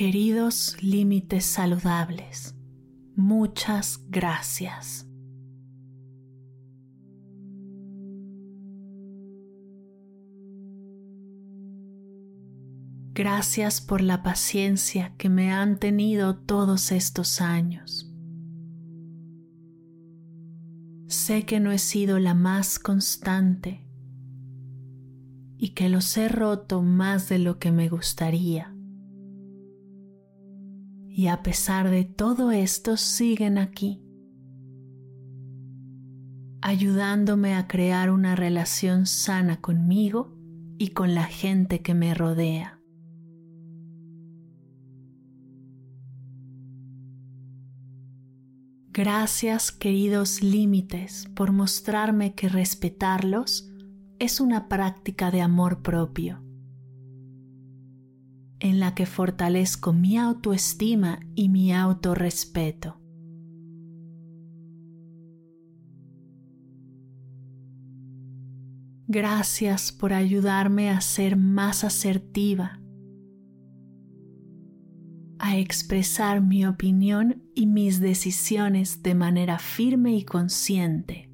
Queridos límites saludables, muchas gracias. Gracias por la paciencia que me han tenido todos estos años. Sé que no he sido la más constante y que los he roto más de lo que me gustaría y a pesar de todo esto siguen aquí, ayudándome a crear una relación sana conmigo y con la gente que me rodea. Gracias queridos límites por mostrarme que respetarlos es una práctica de amor propio en la que fortalezco mi autoestima y mi autorrespeto. Gracias por ayudarme a ser más asertiva, a expresar mi opinión y mis decisiones de manera firme y consciente.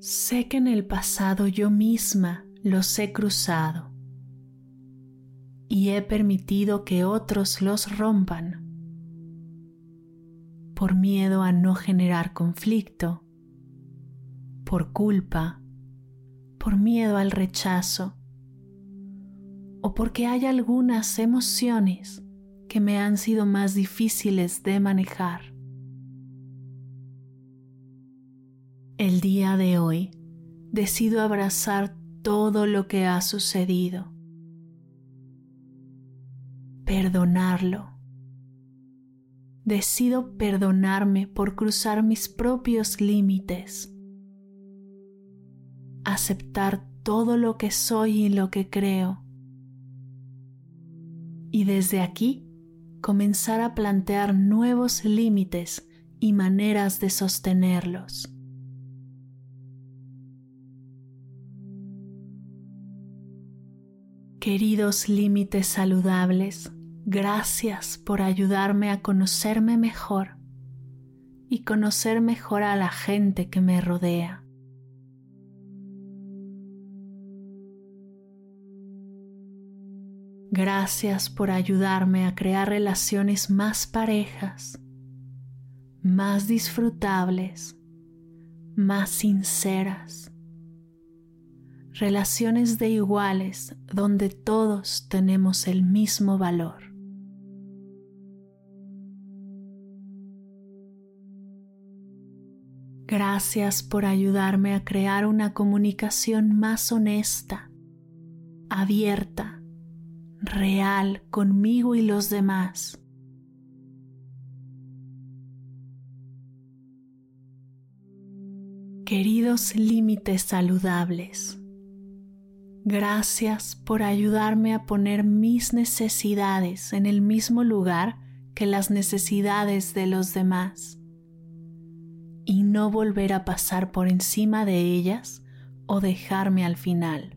Sé que en el pasado yo misma los he cruzado y he permitido que otros los rompan por miedo a no generar conflicto, por culpa, por miedo al rechazo o porque hay algunas emociones que me han sido más difíciles de manejar. El día de hoy decido abrazar todo lo que ha sucedido, perdonarlo. Decido perdonarme por cruzar mis propios límites, aceptar todo lo que soy y lo que creo. Y desde aquí comenzar a plantear nuevos límites y maneras de sostenerlos. Queridos límites saludables, gracias por ayudarme a conocerme mejor y conocer mejor a la gente que me rodea. Gracias por ayudarme a crear relaciones más parejas, más disfrutables, más sinceras relaciones de iguales donde todos tenemos el mismo valor. Gracias por ayudarme a crear una comunicación más honesta, abierta, real conmigo y los demás. Queridos límites saludables, Gracias por ayudarme a poner mis necesidades en el mismo lugar que las necesidades de los demás y no volver a pasar por encima de ellas o dejarme al final.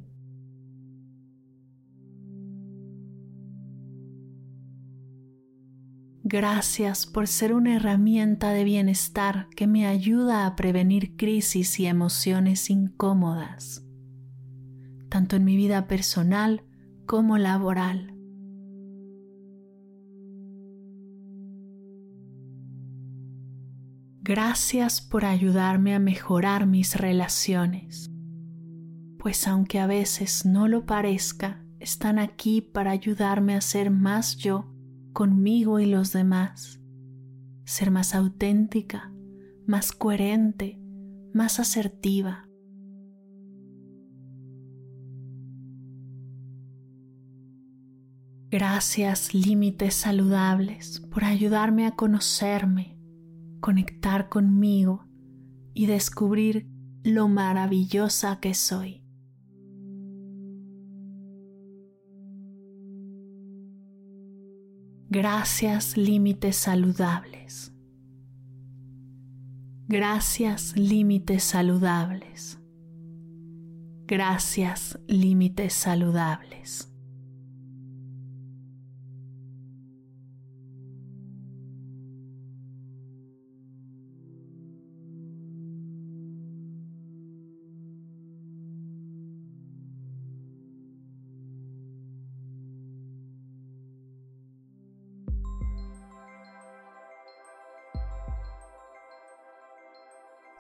Gracias por ser una herramienta de bienestar que me ayuda a prevenir crisis y emociones incómodas tanto en mi vida personal como laboral. Gracias por ayudarme a mejorar mis relaciones, pues aunque a veces no lo parezca, están aquí para ayudarme a ser más yo conmigo y los demás, ser más auténtica, más coherente, más asertiva. Gracias límites saludables por ayudarme a conocerme, conectar conmigo y descubrir lo maravillosa que soy. Gracias límites saludables. Gracias límites saludables. Gracias límites saludables.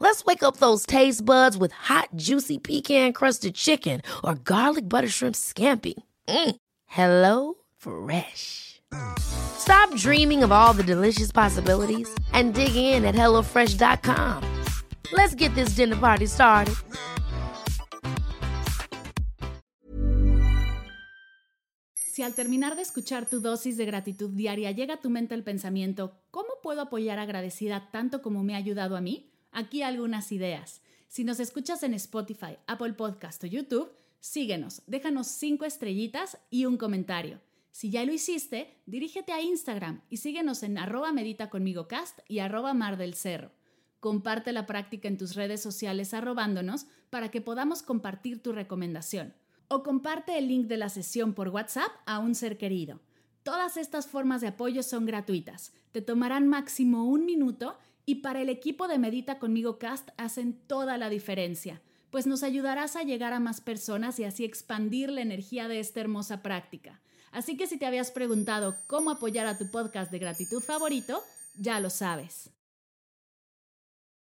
Let's wake up those taste buds with hot, juicy pecan crusted chicken or garlic butter shrimp scampi. Mm. Hello Fresh. Stop dreaming of all the delicious possibilities and dig in at HelloFresh.com. Let's get this dinner party started. Si al terminar de escuchar tu dosis de gratitud diaria llega a tu mente el pensamiento, ¿cómo puedo apoyar agradecida tanto como me ha ayudado a mí? Aquí algunas ideas. Si nos escuchas en Spotify, Apple Podcast o YouTube, síguenos, déjanos cinco estrellitas y un comentario. Si ya lo hiciste, dirígete a Instagram y síguenos en arroba medita conmigo cast y arroba mar del cerro. Comparte la práctica en tus redes sociales arrobándonos para que podamos compartir tu recomendación. O comparte el link de la sesión por WhatsApp a un ser querido. Todas estas formas de apoyo son gratuitas. Te tomarán máximo un minuto y para el equipo de Medita conmigo Cast hacen toda la diferencia, pues nos ayudarás a llegar a más personas y así expandir la energía de esta hermosa práctica. Así que si te habías preguntado cómo apoyar a tu podcast de gratitud favorito, ya lo sabes.